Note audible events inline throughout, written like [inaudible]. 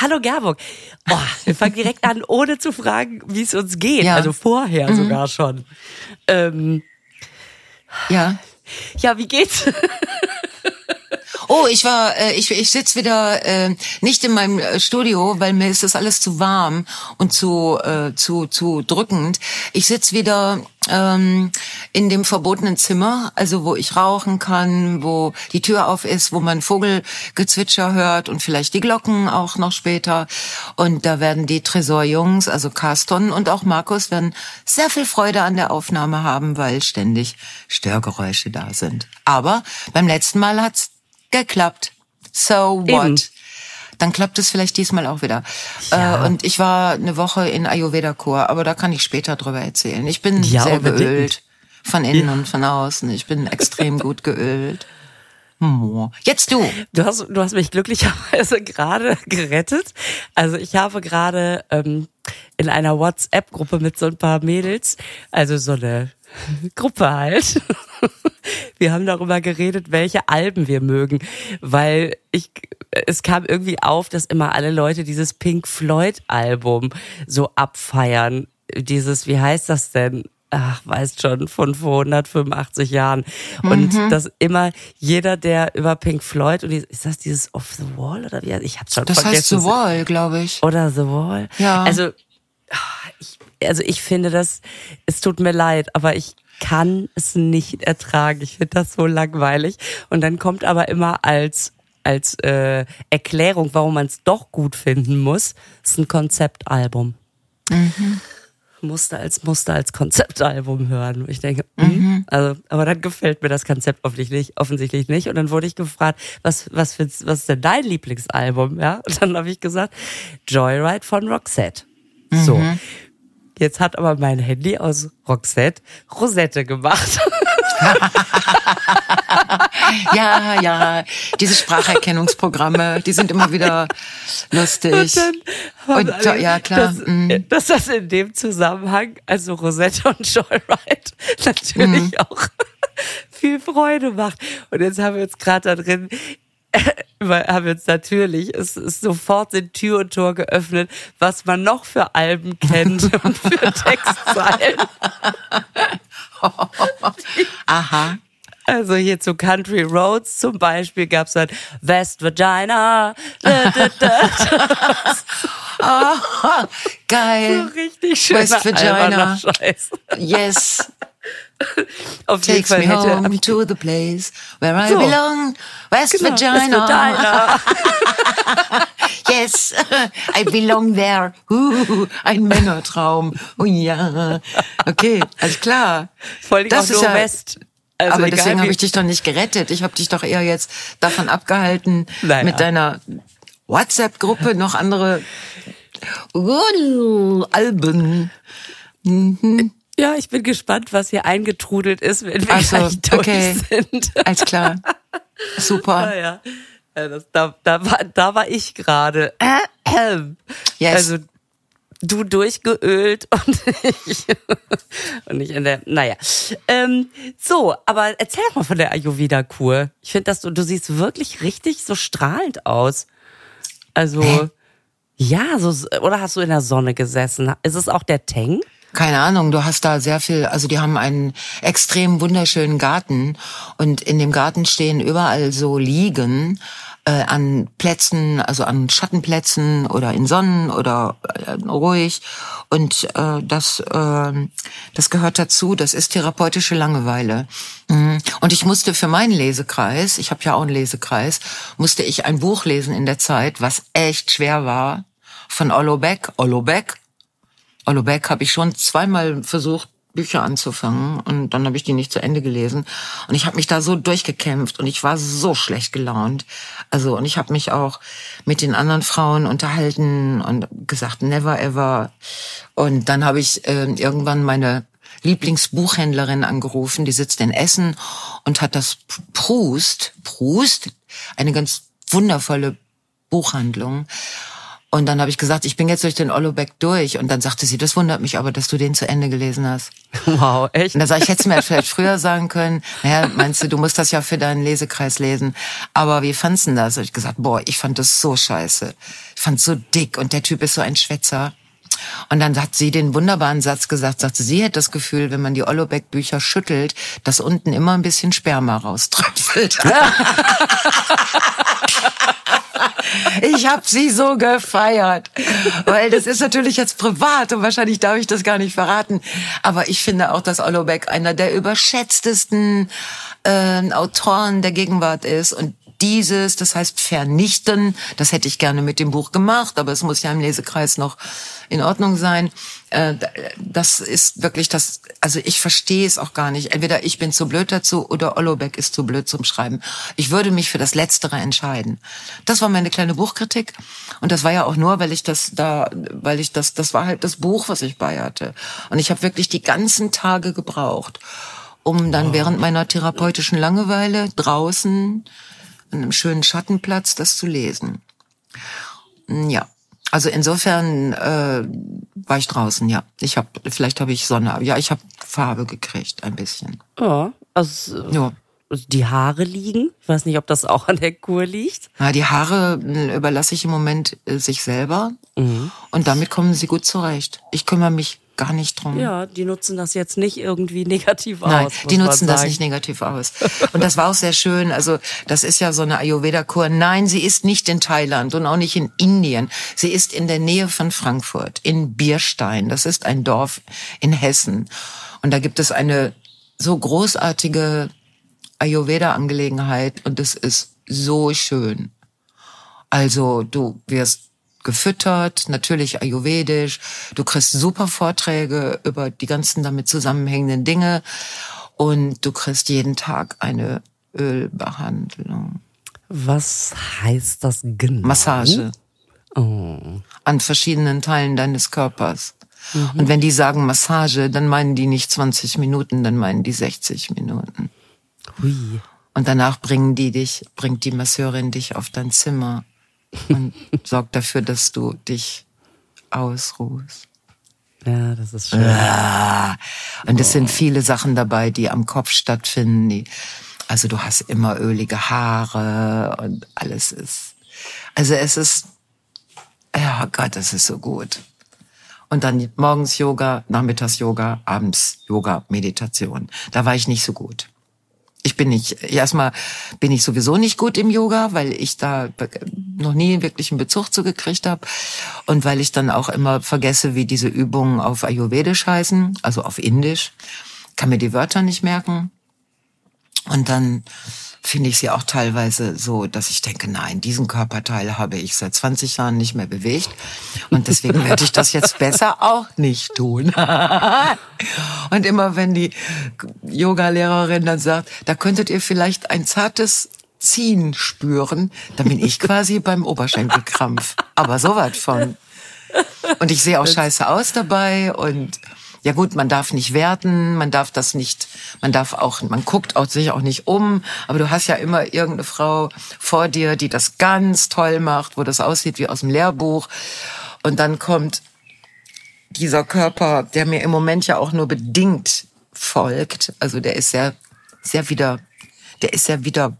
Hallo Gerburg. Boah, wir fangen direkt an, ohne zu fragen, wie es uns geht. Ja. Also vorher Mhm. sogar schon. Ähm, Ja. ja, wie geht's? Oh, ich war, äh, ich, ich sitz wieder äh, nicht in meinem äh, Studio, weil mir ist das alles zu warm und zu äh, zu zu drückend. Ich sitz wieder ähm, in dem verbotenen Zimmer, also wo ich rauchen kann, wo die Tür auf ist, wo man Vogelgezwitscher hört und vielleicht die Glocken auch noch später. Und da werden die Tresorjungs, also Carston und auch Markus, werden sehr viel Freude an der Aufnahme haben, weil ständig Störgeräusche da sind. Aber beim letzten Mal hat's geklappt. So what? Eben. Dann klappt es vielleicht diesmal auch wieder. Ja. Äh, und ich war eine Woche in Ayurveda-Kur, aber da kann ich später drüber erzählen. Ich bin Ja, sehr unbedingt. geölt. Von innen und von außen. Ich bin extrem gut geölt. Jetzt du. Du hast, du hast mich glücklicherweise [laughs] gerade gerettet. Also ich habe gerade ähm, in einer WhatsApp-Gruppe mit so ein paar Mädels, also so eine Gruppe halt. [laughs] Wir haben darüber geredet, welche Alben wir mögen, weil ich es kam irgendwie auf, dass immer alle Leute dieses Pink Floyd Album so abfeiern. Dieses, wie heißt das denn? Ach, weißt schon, von vor 185 Jahren. Und Mhm. dass immer jeder, der über Pink Floyd, und die- ist das dieses Off the Wall oder wie? Ich hab's schon Das vergessen. heißt The Wall, glaube ich. Oder The Wall. Ja. Also, ah, ich, also ich finde das, es tut mir leid, aber ich kann es nicht ertragen. Ich finde das so langweilig. Und dann kommt aber immer als als äh, Erklärung, warum man es doch gut finden muss, ist ein Konzeptalbum. Musste als Muster als Konzeptalbum hören. Ich denke, mhm. also, aber dann gefällt mir das Konzept offensichtlich, offensichtlich nicht. Und dann wurde ich gefragt, was, was, findest, was ist denn dein Lieblingsalbum? Ja, und dann habe ich gesagt, Joyride von Roxette. So. Jetzt hat aber mein Handy aus Roxette Rosette gemacht. [laughs] Ja, ja. Diese Spracherkennungsprogramme, die sind immer wieder lustig. haben Und, alle, ja, klar. Dass, mhm. dass das in dem Zusammenhang, also Rosette und Joyride, natürlich Mhm. auch [laughs] viel Freude macht. Und jetzt haben wir uns gerade da drin, [laughs] haben uns natürlich, es ist sofort sind Tür und Tor geöffnet, was man noch für Alben kennt und [laughs] für Textzeilen. [laughs] Aha. Also hier zu Country Roads zum Beispiel gab's dann West Vagina. Da, da, da. Ah, geil. So richtig schön. West. Scheiß. Yes. [laughs] Auf jeden Takes Fall me hätte home ich to the place where I So. belong. West Genau, West Vagina. Vagina. [laughs] Yes, [laughs] I belong there. Uh, ein Männertraum. Oh ja. Okay, alles klar. Vor allem Das ist ja- West. Also aber deswegen habe ich dich doch nicht gerettet. Ich habe dich doch eher jetzt davon abgehalten, Naja. mit deiner WhatsApp-Gruppe noch andere Alben. Ja, ich bin gespannt, was hier eingetrudelt ist, wenn wir so, gleich durch okay. sind. Alles klar. Super. [laughs] Naja, ja, das, da, da, war, da war ich gerade. Yes. Also du durchgeölt [laughs] und ich, und ich in der, naja. Ähm, so, aber erzähl doch mal von der Ayurveda-Kur. Ich finde, dass du, du siehst wirklich richtig so strahlend aus. Also, Hä? ja, so, oder hast du in der Sonne gesessen? Ist es auch der Teng? Keine Ahnung, du hast da sehr viel, also die haben einen extrem wunderschönen Garten und in dem Garten stehen überall so Liegen äh, an Plätzen, also an Schattenplätzen oder in Sonnen oder äh, ruhig und äh, das äh, das gehört dazu, das ist therapeutische Langeweile. Mhm. Und ich musste für meinen Lesekreis, ich habe ja auch einen Lesekreis, musste ich ein Buch lesen in der Zeit, was echt schwer war von Ollo Beck, Ollo Beck Ollo Beck habe ich schon zweimal versucht, Bücher anzufangen und dann habe ich die nicht zu Ende gelesen. Und ich habe mich da so durchgekämpft und ich war so schlecht gelaunt. Also und ich habe mich auch mit den anderen Frauen unterhalten und gesagt never ever. Und dann habe ich äh, irgendwann meine Lieblingsbuchhändlerin angerufen, die sitzt in Essen und hat das Proust, Proust, eine ganz wundervolle Buchhandlung Und dann habe ich gesagt, ich bin jetzt durch den Ollobeck durch. Und dann sagte sie, das wundert mich aber, dass du den zu Ende gelesen hast. Wow, echt? Und da sag ich, hätte mir vielleicht früher sagen können, naja, meinst du, du musst das ja für deinen Lesekreis lesen. Aber wie fandst du das? Hab ich gesagt, boah, ich fand das so scheiße. Ich fand so dick und der Typ ist so ein Schwätzer. Und dann hat sie den wunderbaren Satz gesagt, sagte, sie hätte das Gefühl, wenn man die Ollobeck-Bücher schüttelt, dass unten immer ein bisschen Sperma rauströpfelt. [laughs] Ich habe sie so gefeiert, weil das ist natürlich jetzt privat und wahrscheinlich darf ich das gar nicht verraten. Aber ich finde auch, dass Ollo Beck einer der überschätztesten äh, Autoren der Gegenwart ist und dieses, das heißt vernichten, das hätte ich gerne mit dem Buch gemacht, aber es muss ja im Lesekreis noch in Ordnung sein. Äh, das ist wirklich das, also ich verstehe es auch gar nicht. Entweder ich bin zu blöd dazu oder Ollobeck ist zu blöd zum Schreiben. Ich würde mich für das Letztere entscheiden. Das war meine kleine Buchkritik und das war ja auch nur, weil ich das da, weil ich das, das war halt das Buch, was ich bei hatte. Und ich habe wirklich die ganzen Tage gebraucht, um dann während meiner therapeutischen Langeweile draußen an einem schönen Schattenplatz das zu lesen. Ja, also insofern äh, war ich draußen, ja. Ich habe, vielleicht habe ich Sonne, ja, ich habe Farbe gekriegt, ein bisschen. Ja, also, ja. Die Haare liegen. Ich weiß nicht, ob das auch an der Kur liegt. Ja, die Haare äh, überlasse ich im Moment äh, sich selber mhm. und damit kommen sie gut zurecht. Ich kümmere mich gar nicht drum. Ja, die nutzen das jetzt nicht irgendwie [laughs] negativ Nein, aus. Die nutzen das nicht negativ aus. Und das war auch sehr schön. Also das ist ja so eine Ayurveda-Kur. Nein, sie ist nicht in Thailand und auch nicht in Indien. Sie ist in der Nähe von Frankfurt, in Bierstein. Das ist ein Dorf in Hessen. Und da gibt es eine so großartige Ayurveda-Angelegenheit und es ist so schön. Also du wirst gefüttert, natürlich ayurvedisch. Du kriegst super Vorträge über die ganzen damit zusammenhängenden Dinge und du kriegst jeden Tag eine Ölbehandlung. Was heißt das genau? Massage. Oh. An verschiedenen Teilen deines Körpers. Mhm. Und wenn die sagen Massage, dann meinen die nicht 20 Minuten, dann meinen die 60 Minuten. Hui. Und danach bringen die dich, bringt die Masseurin dich auf dein Zimmer und [laughs] sorgt dafür, dass du dich ausruhst. Ja, das ist schön. Ja. Und es sind viele Sachen dabei, die am Kopf stattfinden. Die, also du hast immer ölige Haare und alles ist. Also es ist, ja Gott, es ist so gut. Und dann morgens Yoga, nachmittags Yoga, abends Yoga, Meditation. Da war ich nicht so gut ich bin nicht, erstmal bin ich sowieso nicht gut im Yoga, weil ich da noch nie wirklich einen Bezug zu gekriegt habe und weil ich dann auch immer vergesse, wie diese Übungen auf Ayurvedisch heißen, also auf Indisch, kann mir die Wörter nicht merken. Und dann finde ich sie auch teilweise so, dass ich denke, nein, diesen Körperteil habe ich seit 20 Jahren nicht mehr bewegt und deswegen werde ich das jetzt besser auch nicht tun. [laughs] und immer wenn die Yoga-Lehrerin dann sagt, da könntet ihr vielleicht ein zartes Ziehen spüren, dann bin ich quasi beim Oberschenkelkrampf. Aber so weit von. Und ich sehe auch scheiße aus dabei und ja gut, man darf nicht werten, man darf das nicht, man darf auch, man guckt auch sich auch nicht um, aber du hast ja immer irgendeine Frau vor dir, die das ganz toll macht, wo das aussieht wie aus dem Lehrbuch. Und dann kommt dieser Körper, der mir im Moment ja auch nur bedingt folgt, also der ist sehr, sehr wieder, der ist sehr wieder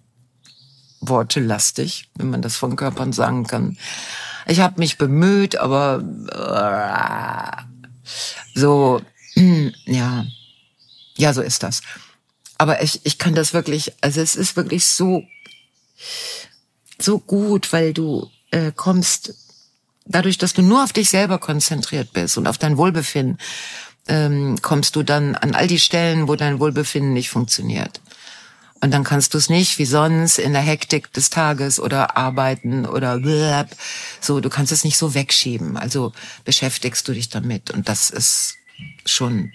wortelastig, wenn man das von Körpern sagen kann. Ich habe mich bemüht, aber äh, so, [clears throat] ja, ja, so ist das. Aber ich, ich kann das wirklich, also es ist wirklich so, so gut, weil du äh, kommst, dadurch, dass du nur auf dich selber konzentriert bist und auf dein Wohlbefinden, ähm, kommst du dann an all die Stellen, wo dein Wohlbefinden nicht funktioniert. Und dann kannst du es nicht wie sonst in der Hektik des Tages oder arbeiten oder so, du kannst es nicht so wegschieben. Also beschäftigst du dich damit und das ist schon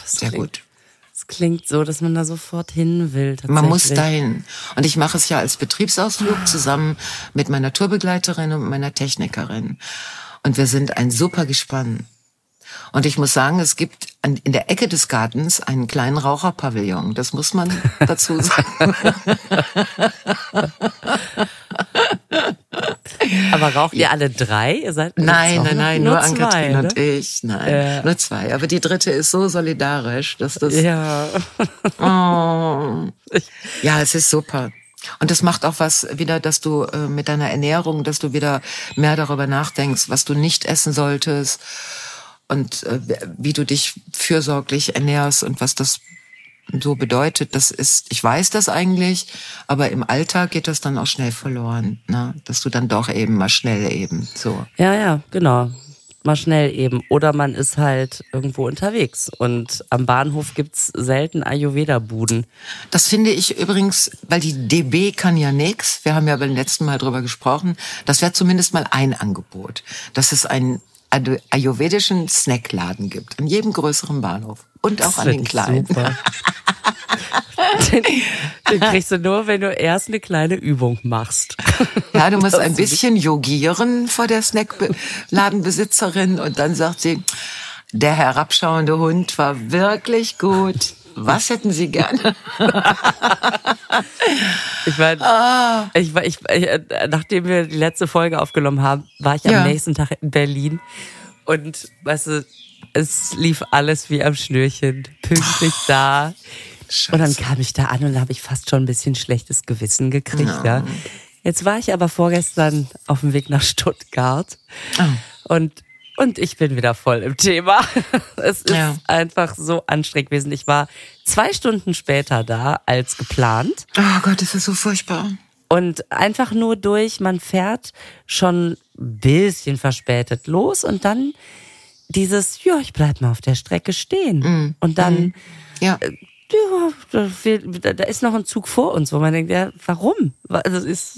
das sehr klingt, gut. Es klingt so, dass man da sofort hin will. Man muss dahin. Und ich mache es ja als Betriebsausflug zusammen mit meiner Tourbegleiterin und meiner Technikerin. Und wir sind ein super Gespann. Und ich muss sagen, es gibt in der Ecke des Gartens einen kleinen Raucherpavillon. Das muss man dazu sagen. [laughs] [laughs] [laughs] Aber raucht ihr alle drei? Ihr seid Nein, nein, nein, nur, nur an Kathrin ne? und ich. Nein, Ja. nur zwei. Aber die dritte ist so solidarisch, dass das. Ja. [laughs] Oh. Ja, es ist super. Und das macht auch was wieder, dass du äh, mit deiner Ernährung, dass du wieder mehr darüber nachdenkst, was du nicht essen solltest und äh, wie du dich fürsorglich ernährst und was das so bedeutet. Das ist, ich weiß das eigentlich, aber im Alltag geht das dann auch schnell verloren, ne? dass du dann doch eben mal schnell eben so. ja, ja, genau. Mal schnell eben. Oder man ist halt irgendwo unterwegs. Und am Bahnhof gibt's selten Ayurveda-Buden. Das finde ich übrigens, weil die DB kann ja nix. Wir haben ja beim letzten Mal drüber gesprochen. Das wäre zumindest mal ein Angebot, dass es Adu- ayurvedischen Snackladen gibt an jedem größeren Bahnhof und auch an den kleinen. Super. [laughs] den, den kriegst du nur, wenn du erst eine kleine Übung machst. Ja, du musst Das ein bisschen yogieren vor der Snackladenbesitzerin und dann sagt sie, der herabschauende Hund war wirklich gut. Was hätten Sie gerne? [laughs] Ich meine, Ah. ich ich, ich, äh, nachdem wir die letzte Folge aufgenommen haben, war ich Ja. am nächsten Tag in Berlin und weißt du, es lief alles wie am Schnürchen, pünktlich da. Und dann kam ich da an und da habe ich fast schon ein bisschen schlechtes Gewissen gekriegt. Ja. Jetzt war ich aber vorgestern auf dem Weg nach Stuttgart und und ich bin wieder voll im Thema. [laughs] Es ist Ja. einfach so anstrengend gewesen. Ich war zwei Stunden später da als geplant. Oh Gott, das ist so furchtbar. Und einfach nur durch, man fährt schon ein bisschen verspätet los und dann dieses, ja, ich bleib mal auf der Strecke stehen. Und dann, Ja. ja, da, fehlt- da ist noch ein Zug vor uns, wo man denkt, ja, warum? Also ist,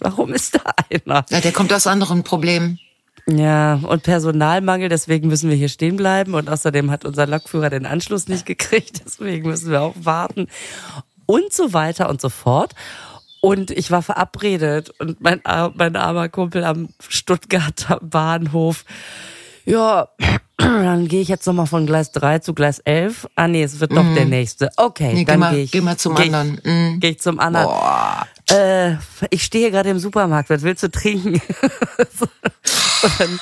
warum ist da [laughs] einer? ja, der kommt aus anderen Problemen. Ja, und Personalmangel, deswegen müssen wir hier stehen bleiben. Und außerdem hat unser Lokführer den Anschluss nicht gekriegt, [laughs] deswegen müssen wir auch warten. Und so weiter und so fort. Und ich war verabredet und mein, mein armer Kumpel am Stuttgarter Bahnhof. Ja, [clears throat] dann gehe ich jetzt nochmal von Gleis 3 zu Gleis 11. Ah nee, es wird doch der nächste. Okay. Nee, dann gehe ich. geh mal zum geh ich- anderen. Mhm. Geh ich zum anderen. Boah. Äh, ich stehe gerade im Supermarkt, was willst du trinken? [laughs] und dann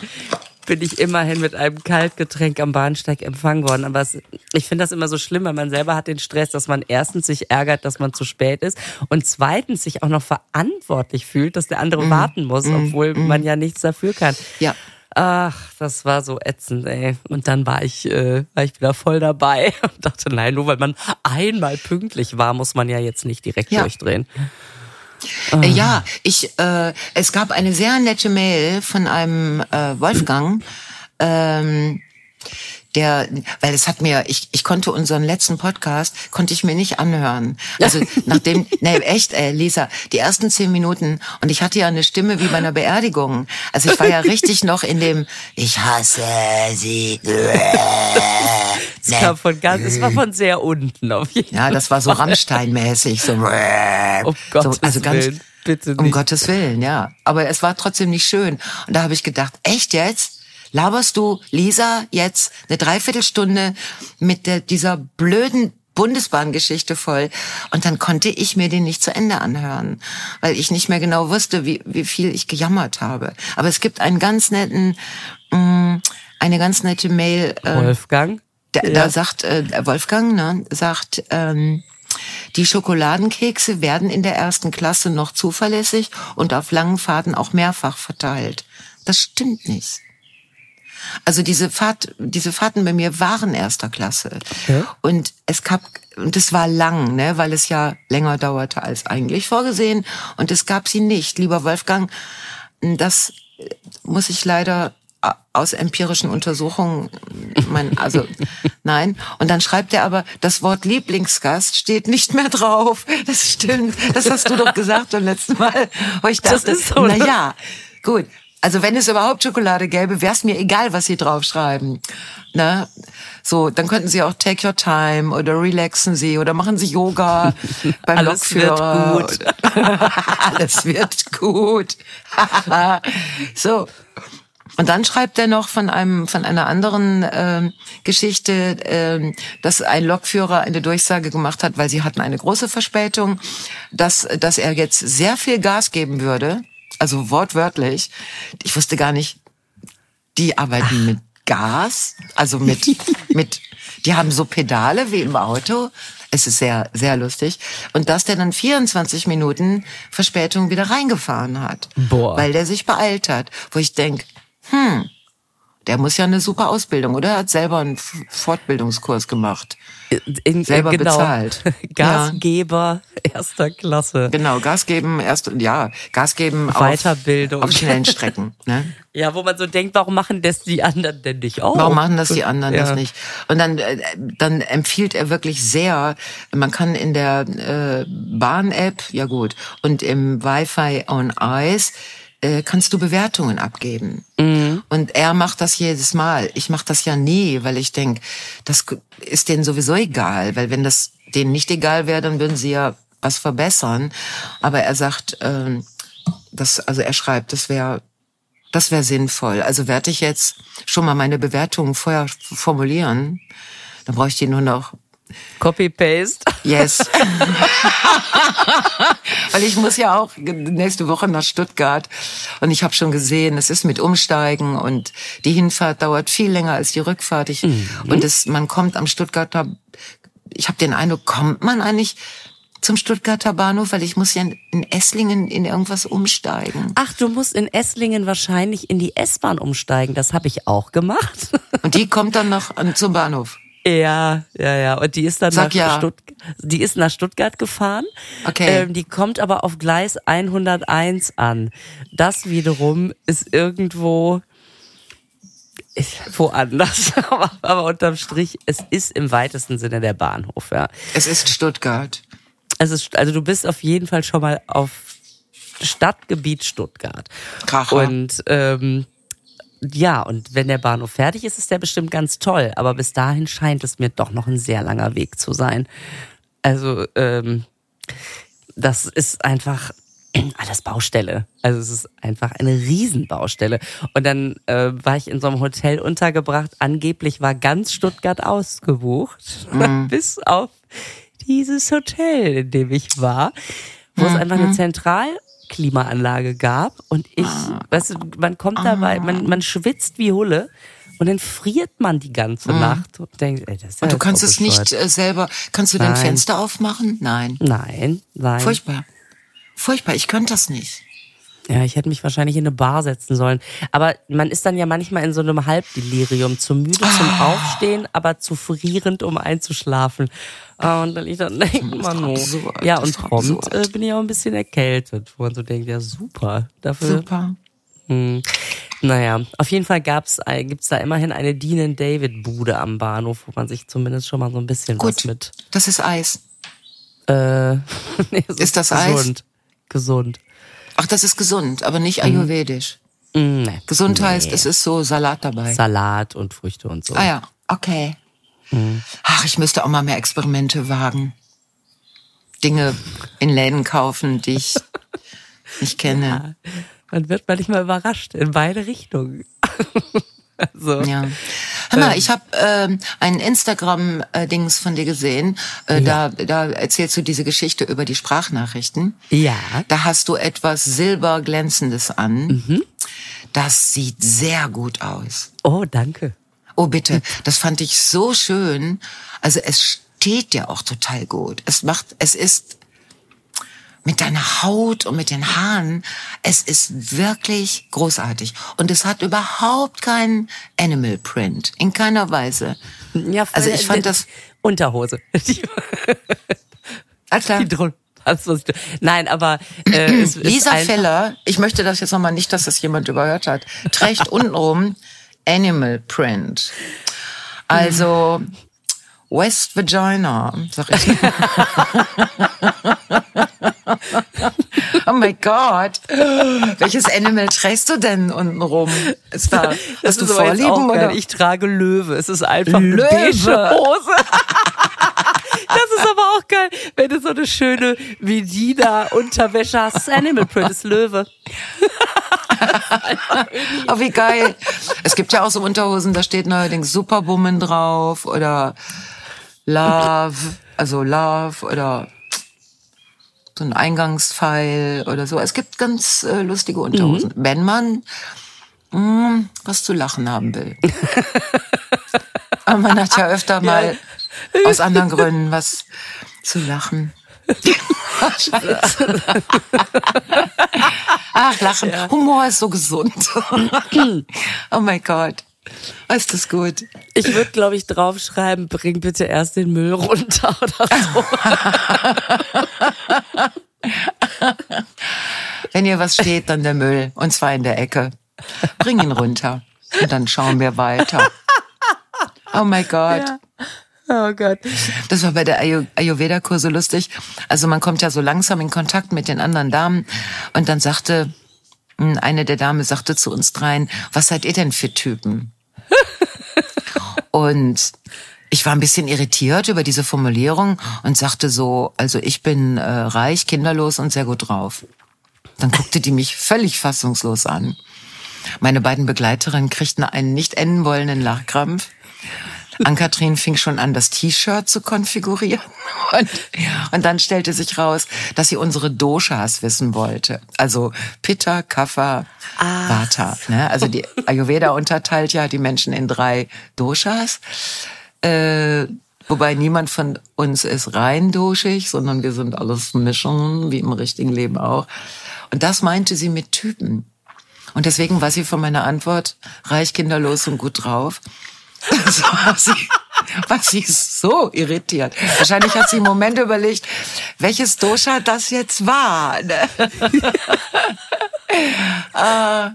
bin ich immerhin mit einem Kaltgetränk am Bahnsteig empfangen worden. Aber es, ich finde das immer so schlimm, weil man selber hat den Stress, dass man erstens sich ärgert, dass man zu spät ist und zweitens sich auch noch verantwortlich fühlt, dass der andere warten muss, obwohl man ja nichts dafür kann. Ja. Ach, das war so ätzend, ey. Und dann war ich, äh, war ich wieder voll dabei und dachte, nein, nur weil man einmal pünktlich war, muss man ja jetzt nicht direkt Ja. durchdrehen. Äh, Ja, ich, äh, es gab eine sehr nette Mail von einem äh, Wolfgang, ähm, der, weil es hat mir, ich, ich konnte unseren letzten Podcast, konnte ich mir nicht anhören. Also [laughs] nachdem, ne, echt, äh, Lisa, die ersten zehn Minuten und ich hatte ja eine Stimme wie bei einer Beerdigung. Also ich war ja richtig noch in dem, ich hasse sie. [laughs] Es kam von ganz, es war von sehr unten auf jeden Fall. Ja, das war so Rammstein-mäßig, so, Um Gottes so, also ganz, Willen, Um. Gottes Willen, ja. Aber es war trotzdem nicht schön. Und da habe ich gedacht, echt jetzt? Laberst du, Lisa, jetzt eine Dreiviertelstunde mit der, dieser blöden Bundesbahngeschichte voll. Und dann konnte ich mir den nicht zu Ende anhören, weil ich nicht mehr genau wusste, wie, wie viel ich gejammert habe. Aber es gibt einen ganz netten, mh, eine ganz nette Mail. äh, Wolfgang. da, Ja. da sagt äh, Wolfgang, ne, sagt, ähm, die Schokoladenkekse werden in der ersten Klasse noch zuverlässig und auf langen Fahrten auch mehrfach verteilt. Das stimmt nicht. Also diese Fahrt, diese Fahrten bei mir waren erster Klasse. Okay. Und es gab, und es war lang, ne, weil es ja länger dauerte als eigentlich vorgesehen. Und es gab sie nicht. Lieber Wolfgang, das muss ich leider aus empirischen Untersuchungen, mein, also [laughs] nein. Und dann schreibt er aber, das Wort Lieblingsgast steht nicht mehr drauf. Das stimmt. Das hast du doch gesagt beim letzten Mal. Wo ich Das dachte, ist so, ne? na ja, gut. Also wenn es überhaupt Schokolade gäbe, wäre es mir egal, was sie draufschreiben. Ne? So, dann könnten sie auch Take Your Time oder relaxen sie oder machen sie Yoga [laughs] beim Alles wird Lokführer. gut. [laughs] Alles wird gut. [laughs] so. Und dann schreibt er noch von einem von einer anderen ähm, Geschichte, ähm, dass ein Lokführer eine Durchsage gemacht hat, weil sie hatten eine große Verspätung, dass dass er jetzt sehr viel Gas geben würde Also wortwörtlich. Ich wusste gar nicht, die arbeiten mit Gas, also mit, [laughs] mit, die haben so Pedale wie im Auto. Es ist sehr, sehr lustig. Und dass der dann 24 Minuten Verspätung wieder reingefahren hat. Boah. Weil der sich beeilt hat. Wo ich denk, hm, der muss ja eine super Ausbildung, oder? Er hat selber einen Fortbildungskurs gemacht. In, Selber genau. bezahlt. [laughs] Gasgeber erster Klasse. Genau, Gas geben, erst, ja, Gas geben auf, Weiterbildung. auf schnellen [laughs] Strecken. Ne? Ja, wo man so denkt, warum machen das die anderen denn nicht auch? Warum machen das die anderen ja. das nicht? Und dann, äh, dann empfiehlt er wirklich sehr, man kann in der äh, Bahn-App, ja gut, und im Wi-Fi on Ice äh, kannst du Bewertungen abgeben. Mhm. Und er macht das jedes Mal. Ich mache das ja nie, weil ich denk, das ist denen sowieso egal, weil wenn das denen nicht egal wäre, dann würden sie ja was verbessern. Aber er sagt, ähm, das, also er schreibt, das wäre das wäre sinnvoll. Also werde ich jetzt schon mal meine Bewertungen vorher formulieren. Dann brauche ich die nur noch. Copy-Paste. Yes. [laughs] Weil ich muss ja auch nächste Woche nach Stuttgart und ich habe schon gesehen, es ist mit Umsteigen und die Hinfahrt dauert viel länger als die Rückfahrt. Ich, Und es, man kommt am Stuttgarter, ich habe den Eindruck, kommt man eigentlich zum Stuttgarter Bahnhof, weil ich muss ja in Esslingen in irgendwas umsteigen. Ach, du musst in Esslingen wahrscheinlich in die S-Bahn umsteigen. Das habe ich auch gemacht. Und die kommt dann noch zum Bahnhof. Ja, ja, ja. Und die ist dann Sag nach, ja. Stuttgart, die ist nach Stuttgart gefahren. Okay. Ähm, die kommt aber auf Gleis 101 an. Das wiederum ist irgendwo ist woanders. [laughs] aber, unterm Strich, es ist im weitesten Sinne der Bahnhof, ja. Es ist Stuttgart. Also, es- also du bist auf jeden Fall schon mal auf Stadtgebiet Stuttgart. Kracher. Und ähm, ja, und wenn der Bahnhof fertig ist, ist der bestimmt ganz toll. Aber bis dahin scheint es mir doch noch ein sehr langer Weg zu sein. Also ähm, das ist einfach [clears throat] alles Baustelle. Also es ist einfach eine Riesenbaustelle. Und dann äh, war ich in so einem Hotel untergebracht. Angeblich war ganz Stuttgart ausgebucht. [laughs] Bis auf dieses Hotel, in dem ich war, wo es einfach eine Zentralklimaanlage gab. Und ich, weißt du, man kommt dabei, man, man schwitzt wie Hulle. Und dann friert man die ganze Nacht und denkt, ey, das ist ja Und du kannst es nicht äh, selber, kannst du dein. Fenster aufmachen? Nein. Nein, nein. Furchtbar. Furchtbar, ich könnte das nicht. Ja, ich hätte mich wahrscheinlich in eine Bar setzen sollen. Aber man ist dann ja manchmal in so einem Halbdelirium, zu müde zum Ah. Aufstehen, aber zu frierend, um einzuschlafen. Ah, Und dann ich dann denkt man nur. absurd, Ja, und ist prompt äh, bin ich auch ein bisschen erkältet, wo man so denkt, ja super. Dafür. Super. Hm. Naja, auf jeden Fall gab's, äh, gibt's da immerhin eine Dean David Bude am Bahnhof, wo man sich zumindest schon mal so ein bisschen was Gut. mit. Das ist Eis. Äh, [laughs] nee, es Ist das Eis? gesund. Ach, das ist gesund, aber nicht ayurvedisch. Mm, nee. Gesund Nee. heißt, es ist so Salat dabei. Salat und Früchte und so. ah ja, okay. Mhm. Ach, ich müsste auch mal mehr Experimente wagen. Dinge in Läden kaufen, die ich [laughs] nicht kenne. Man wird manchmal überrascht in beide Richtungen. [laughs] [laughs] also, Ja. Hör mal, ich habe ähm, ein Instagram-Dings von dir gesehen. Äh, da, da erzählst du diese Geschichte über die Sprachnachrichten. ja. Da hast du etwas silberglänzendes an. Das sieht sehr gut aus. Oh, danke. Oh bitte, das fand ich so schön. Also es steht dir auch total gut. Es macht, es ist mit deiner Haut und mit den Haaren, es ist wirklich großartig. Und es hat überhaupt keinen Animal Print. In keiner Weise. Ja, Also ich fand das- Unterhose. [laughs] Alles klar. nein, aber äh, [clears throat] Lisa Feller, ich möchte das jetzt nochmal nicht, dass das jemand überhört hat, trägt [laughs] untenrum Animal Print. Also West Vagina, sag ich. [laughs] oh mein Gott. Welches Animal trägst du denn untenrum? Ist da, Das hast du Vorlieben oder? Ich trage Löwe. Es ist einfach Löwe. eine beige Hose. [laughs] Das ist aber auch geil, wenn du so eine schöne Medina-Unterwäsche hast. Animal Print, ist Löwe. [laughs] Oh, wie geil. Es gibt ja auch so Unterhosen, da steht neuerdings Superwoman drauf oder Love, also Love oder so ein Eingangspfeil oder so. Es gibt ganz äh, lustige Unterhosen. Mhm. Wenn man mh, was zu lachen haben will. Aber man hat ja öfter [laughs] mal ja. aus anderen Gründen was zu lachen. [laughs] Ach, lachen. Ja. Humor ist so gesund. [clears throat] oh mein Gott. Ist das gut? Ich würde, glaube ich, draufschreiben, bring bitte erst den Müll runter [laughs] oder so. Wenn hier was steht, dann der Müll. Und zwar in der Ecke. Bring ihn runter. Und dann schauen wir weiter. Oh mein Gott. Ja. Oh Gott. Das war bei der Ayurveda-Kur so lustig. Also man kommt ja so langsam in Kontakt mit den anderen Damen. Und dann sagte, hm, eine der Damen sagte zu uns dreien, was seid ihr denn für Typen? Und ich war ein bisschen irritiert über diese Formulierung und sagte so, also ich bin äh, reich, kinderlos und sehr gut drauf. Dann guckte die mich völlig fassungslos an. Meine beiden Begleiterinnen kriegten einen nicht enden wollenden Lachkrampf. Ann-Kathrin fing schon an, das T-Shirt zu konfigurieren. [laughs] Und, und dann stellte sich raus, dass sie unsere Doshas wissen wollte. Also Pitta, Kapha, ah. Vata. Ne? Also die Ayurveda unterteilt ja die Menschen in drei Doshas. Äh, wobei niemand von uns ist rein doshig, sondern wir sind alles Mischungen, wie im richtigen Leben auch. Und das meinte sie mit Typen. Und deswegen war sie von meiner Antwort reich, kinderlos und gut drauf. Das war sie, war sie so irritiert. Wahrscheinlich hat sie im Moment überlegt, welches Dosha das jetzt war. Ne? uh,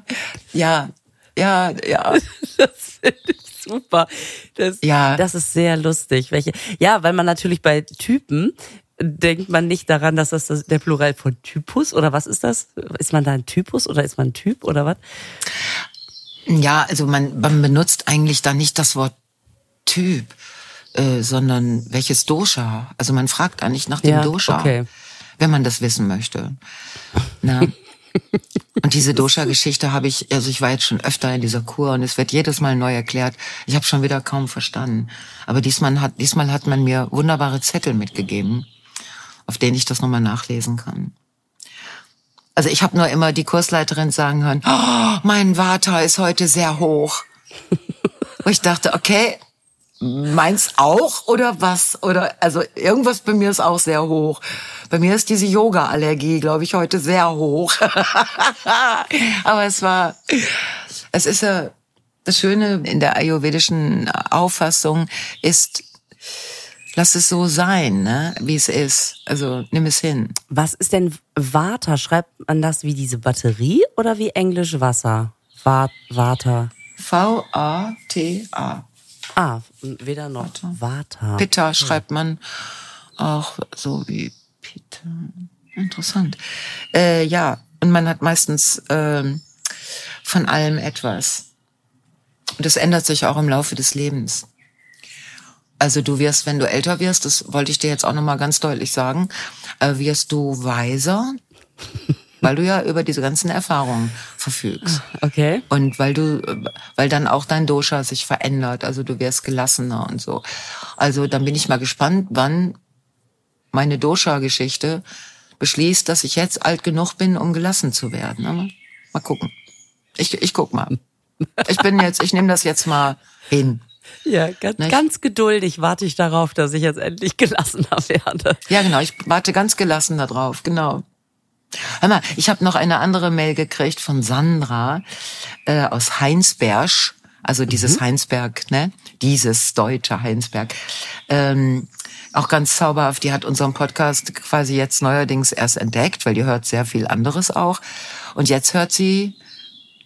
[laughs] ja, ja, ja. Das finde ich super. Das, ja. das ist sehr lustig. Welche? Ja, weil man natürlich bei Typen denkt man nicht daran, dass das der Plural von Typus oder was ist das? Ist man da ein Typus oder ist man ein Typ oder was? Ja, also man, man benutzt eigentlich da nicht das Wort Typ, äh, sondern welches Dosha. Also man fragt nicht nach dem ja, Dosha, okay. wenn man das wissen möchte. Na? Und diese Dosha-Geschichte habe ich, also ich war jetzt schon öfter in dieser Kur und es wird jedes Mal neu erklärt. Ich habe schon wieder kaum verstanden. Aber diesmal hat, diesmal hat man mir wunderbare Zettel mitgegeben, auf denen ich das nochmal nachlesen kann. Also ich habe nur immer die Kursleiterin sagen hören, oh, mein Vata ist heute sehr hoch. Wo ich dachte, okay, meins auch oder was? Oder also irgendwas bei mir ist auch sehr hoch. Bei mir ist diese Yoga-Allergie, glaube ich, heute sehr hoch. [laughs] Aber es war, es ist ja das Schöne in der ayurvedischen Auffassung ist, lass es so sein, ne, wie es ist. Also nimm es hin. Was ist denn Vata? Schreibt man das wie diese Batterie oder wie Englisch Wasser? Vata. V-A-T-A. Ah, weder noch. Vata. Vata. Pitta schreibt man auch so wie Pitta. Interessant. Äh, ja, und man hat meistens äh, von allem etwas. Und das ändert sich auch im Laufe des Lebens. Also du wirst, wenn du älter wirst, das wollte ich dir jetzt auch nochmal ganz deutlich sagen, äh, wirst du weiser, weil du ja über diese ganzen Erfahrungen verfügst. Okay. Und weil du, weil dann auch dein Dosha sich verändert, also du wirst gelassener und so. Also dann bin ich mal gespannt, wann meine Dosha-Geschichte beschließt, dass ich jetzt alt genug bin, um gelassen zu werden. Aber mal gucken. Ich, ich guck mal. Ich bin jetzt, ich nehme das jetzt mal hin. Ja, ganz, ganz geduldig warte ich darauf, dass ich jetzt endlich gelassener [laughs] werde. Ja, genau. Ich warte ganz gelassen darauf. Genau. Hör mal, ich habe noch eine andere Mail gekriegt von Sandra äh, aus Heinsberg. Also dieses mhm. Heinsberg, ne? Dieses deutsche Heinsberg. Ähm, auch ganz zauberhaft. Die hat unseren Podcast quasi jetzt neuerdings erst entdeckt, weil die hört sehr viel anderes auch. Und jetzt hört sie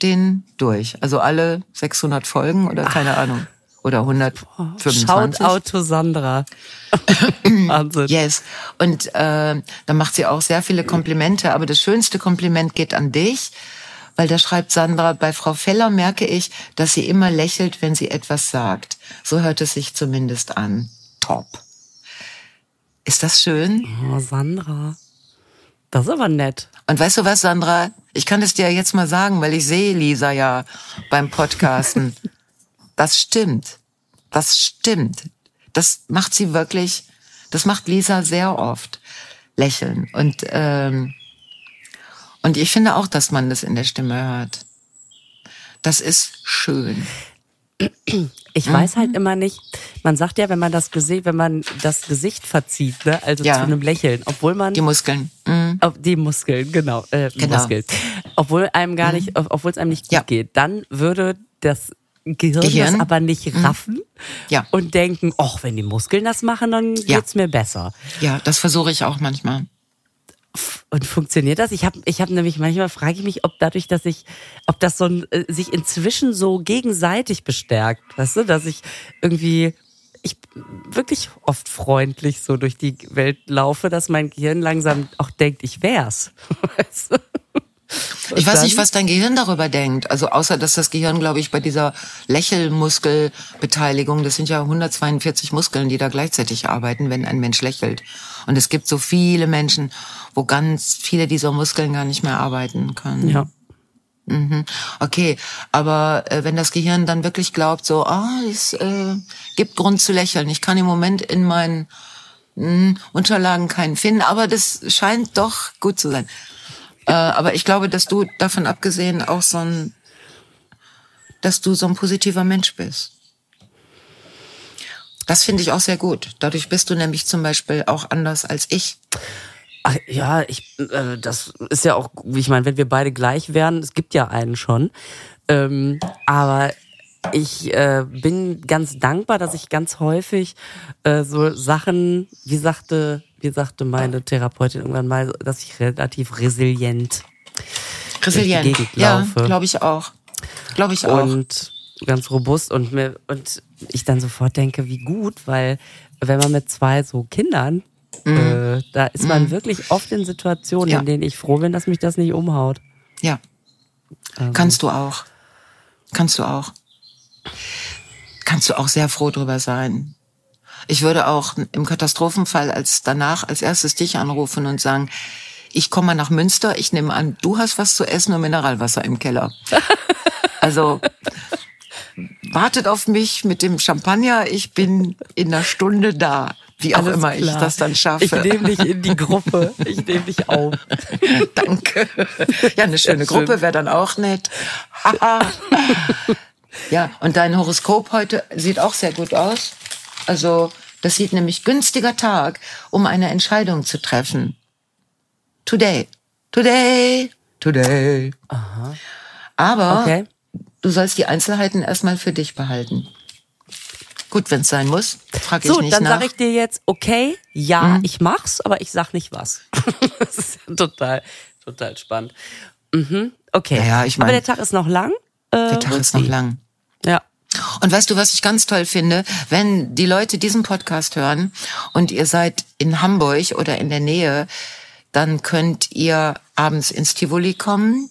den durch. Also alle 600 Folgen oder keine Ach. Ahnung oder 125. Schaut Auto Sandra. [coughs] Wahnsinn. Yes. Und äh, da macht sie auch sehr viele Komplimente, aber das schönste Kompliment geht an dich, weil da schreibt Sandra, bei Frau Feller merke ich, dass sie immer lächelt, wenn sie etwas sagt. So hört es sich zumindest an. Top. Ist das schön? Oh, Sandra. Das ist aber nett. Und weißt du was, Sandra? Ich kann es dir jetzt mal sagen, weil ich sehe Lisa ja beim Podcasten. [laughs] Das stimmt. Das stimmt. Das macht sie wirklich, das macht Lisa sehr oft. lächeln. Und, ähm, und ich finde auch, dass man das in der Stimme hört. Das ist schön. Ich weiß halt immer nicht, man sagt ja, wenn man das Gesicht, wenn man das Gesicht verzieht, ne, also Ja. zu einem Lächeln, obwohl man Die Muskeln. Mhm. die Muskeln, genau, äh, Genau. Muskeln, obwohl einem gar nicht, obwohl es einem nicht gut Ja. geht, dann würde das Gehirn, Gehirn? das aber nicht raffen Ja. und denken, ach, wenn die Muskeln das machen, dann Ja. geht's mir besser. Ja, das versuche ich auch manchmal. Und funktioniert das? Ich habe ich hab nämlich manchmal frage ich mich, ob dadurch, dass ich, ob das so ein, äh, sich inzwischen so gegenseitig bestärkt, weißt du, dass ich irgendwie ich wirklich oft freundlich so durch die Welt laufe, dass mein Gehirn langsam auch denkt, ich wär's. [laughs] Weißt du? Und Ich weiß nicht, was dein Gehirn darüber denkt. Also außer, dass das Gehirn, glaube ich, bei dieser Lächelmuskelbeteiligung, das sind ja 142 Muskeln, die da gleichzeitig arbeiten, wenn ein Mensch lächelt. Und es gibt so viele Menschen, wo ganz viele dieser Muskeln gar nicht mehr arbeiten können. Ja. Mhm. Okay, aber äh, wenn das Gehirn dann wirklich glaubt, so, ah, es äh, gibt Grund zu lächeln. Ich kann im Moment in meinen mh, Unterlagen keinen finden, aber das scheint doch gut zu sein. Äh, aber ich glaube, dass du davon abgesehen auch so ein, dass du so ein positiver Mensch bist. Das finde ich auch sehr gut. Dadurch bist du nämlich zum Beispiel auch anders als ich. Ach, ja, ich, äh, das ist ja auch, ich meine, wenn wir beide gleich wären, es gibt ja einen schon. Ähm, aber ich äh, bin ganz dankbar, dass ich ganz häufig äh, so Sachen, wie sagte, wie sagte meine Therapeutin irgendwann mal, dass ich relativ resilient Resilient. Gegend Ja, laufe. glaube ich auch. Glaube ich auch. und ganz robust und mir und ich dann sofort denke, wie gut, weil wenn man mit zwei so Kindern, äh, da ist man wirklich oft in Situationen, Mhm. Ja. in denen ich froh bin, dass mich das nicht umhaut. Ja. Ähm. Kannst du auch. Kannst du auch. Kannst du auch sehr froh drüber sein. Ich würde auch im Katastrophenfall als danach als erstes dich anrufen und sagen, ich komme mal nach Münster, ich nehme an, du hast was zu essen und Mineralwasser im Keller. [laughs] Also wartet auf mich mit dem Champagner, ich bin in einer Stunde da. Wie auch Alles immer ich klar. das dann schaffe. Ich nehme dich in die Gruppe. Ich nehme dich auf. [laughs] Danke. Ja, eine schöne schön. Gruppe wäre dann auch nett. Haha. [laughs] ja, und dein Horoskop heute sieht auch sehr gut aus. Also, das sieht nämlich günstiger Tag, um eine Entscheidung zu treffen. Today. Today. Today. Aber Okay. du sollst die Einzelheiten erstmal für dich behalten. Gut, wenn es sein muss, frage ich So, nicht dann nach. Mhm. sage ich dir jetzt, okay, ja, ich mach's, aber ich sag nicht was. [laughs] das ist ja total, total spannend. Mhm, okay. Ja, ja, ich mein- aber der Tag ist noch lang. Äh, Der Tag ist noch lang. Ja. Und weißt du, was ich ganz toll finde? Wenn die Leute diesen Podcast hören und ihr seid in Hamburg oder in der Nähe, dann könnt ihr abends ins Tivoli kommen.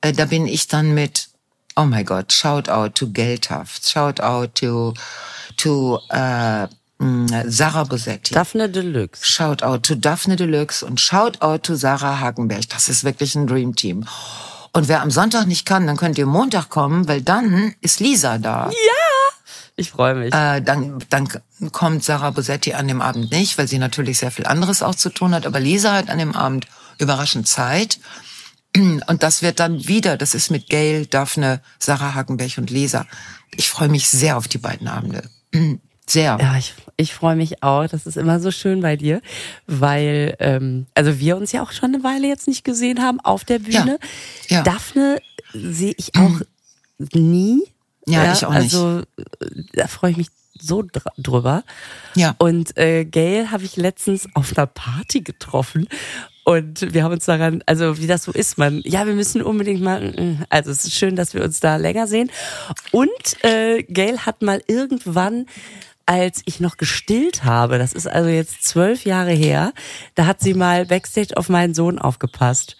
Äh, da bin ich dann mit, oh my God, shout out to Geltaft, shout out to, to äh, mh, Sarah Bosetti. Daphne Deluxe. Shout out to Daphne Deluxe und shout out to Sarah Hagenberg. Das ist wirklich ein Dream Team. Und wer am Sonntag nicht kann, dann könnt ihr Montag kommen, weil dann ist Lisa da. Ich freue mich. Äh, dann, dann kommt Sarah Bosetti an dem Abend nicht, weil sie natürlich sehr viel anderes auch zu tun hat. Aber Lisa hat an dem Abend überraschend Zeit. Und das wird dann wieder, das ist mit Gail, Daphne, Sarah Hagenberg und Lisa. Ich freue mich sehr auf die beiden Abende. Sehr. Ja, ich, ich freue mich auch. Das ist immer so schön bei dir, weil ähm, also wir uns ja auch schon eine Weile jetzt nicht gesehen haben auf der Bühne. Ja, ja. Daphne sehe ich auch nie. Ja, ich auch nicht. Also da freue ich mich so dr drüber. Ja. Und äh, Gail habe ich letztens auf einer Party getroffen. Und wir haben uns daran, also wie das so ist, man, ja, wir müssen unbedingt mal, mm, also es ist schön, dass wir uns da länger sehen. Und äh, Gail hat mal irgendwann, als ich noch gestillt habe, das ist also jetzt zwölf Jahre her, da hat sie mal Backstage auf meinen Sohn aufgepasst.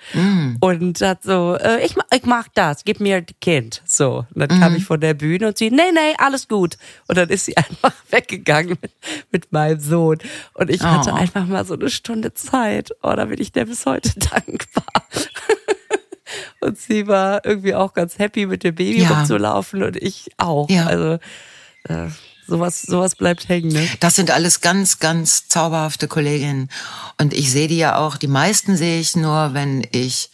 Und hat so, äh, ich, ich mach das, gib mir das Kind. So, und dann kam ich von der Bühne und sie, nee, nee, alles gut. Und dann ist sie [laughs] einfach weggegangen mit, mit meinem Sohn. Und ich hatte Oh. einfach mal so eine Stunde Zeit. Oh, da bin ich der bis heute [laughs] dankbar. [laughs] Und sie war irgendwie auch ganz happy mit dem Baby Ja. rumzulaufen und ich auch. Ja. Also äh, sowas, sowas bleibt hängen, ne? Das sind alles ganz, ganz zauberhafte Kolleginnen. Und ich sehe die ja auch, die meisten sehe ich nur, wenn ich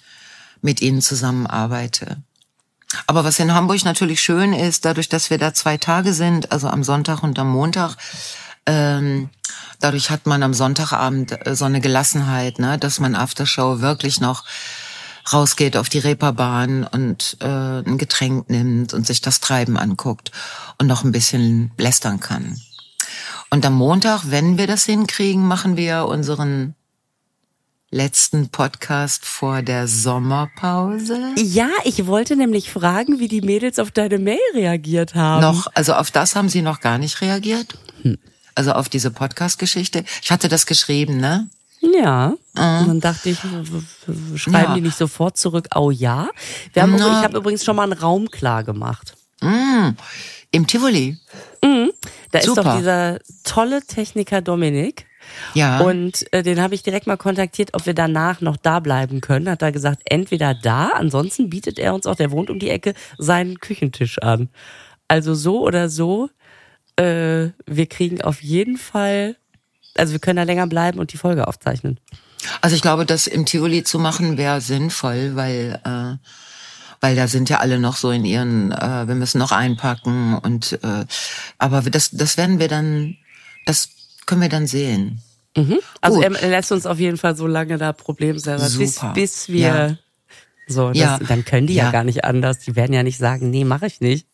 mit ihnen zusammenarbeite. Aber was in Hamburg natürlich schön ist, dadurch, dass wir da zwei Tage sind, also am Sonntag und am Montag, ähm, dadurch hat man am Sonntagabend äh, so eine Gelassenheit, ne, dass man Aftershow wirklich noch rausgeht auf die Reeperbahn und äh, ein Getränk nimmt und sich das Treiben anguckt und noch ein bisschen lästern kann. Und am Montag, wenn wir das hinkriegen, machen wir unseren letzten Podcast vor der Sommerpause. Ja, ich wollte nämlich fragen, wie die Mädels auf deine Mail reagiert haben. Noch, also auf das haben sie noch gar nicht reagiert. Hm. Also auf diese Podcast-Geschichte. Ich hatte das geschrieben, ne? Ja. Mhm. Und dann dachte ich, schreiben ja. die nicht sofort zurück, oh ja. Wir haben, ich habe übrigens schon mal einen Raum klar gemacht. Mhm. Im Tivoli. Mhm. Da Super. ist doch dieser tolle Techniker Dominik. Ja. Und äh, den habe ich direkt mal kontaktiert, ob wir danach noch da bleiben können. Hat er gesagt, entweder da, ansonsten bietet er uns auch, der wohnt um die Ecke, seinen Küchentisch an. Also so oder so, äh, wir kriegen auf jeden Fall also wir können da länger bleiben und die Folge aufzeichnen. Also ich glaube, das im Tivoli zu machen wäre sinnvoll, weil äh, weil da sind ja alle noch so in ihren, äh, wir müssen noch einpacken und äh, aber das das werden wir dann, das können wir dann sehen. Mhm. Also Gut. er lässt uns auf jeden Fall so lange da problemselber, bis, bis wir ja. so, das, ja. dann können die ja. ja gar nicht anders. Die werden ja nicht sagen, nee, mache ich nicht.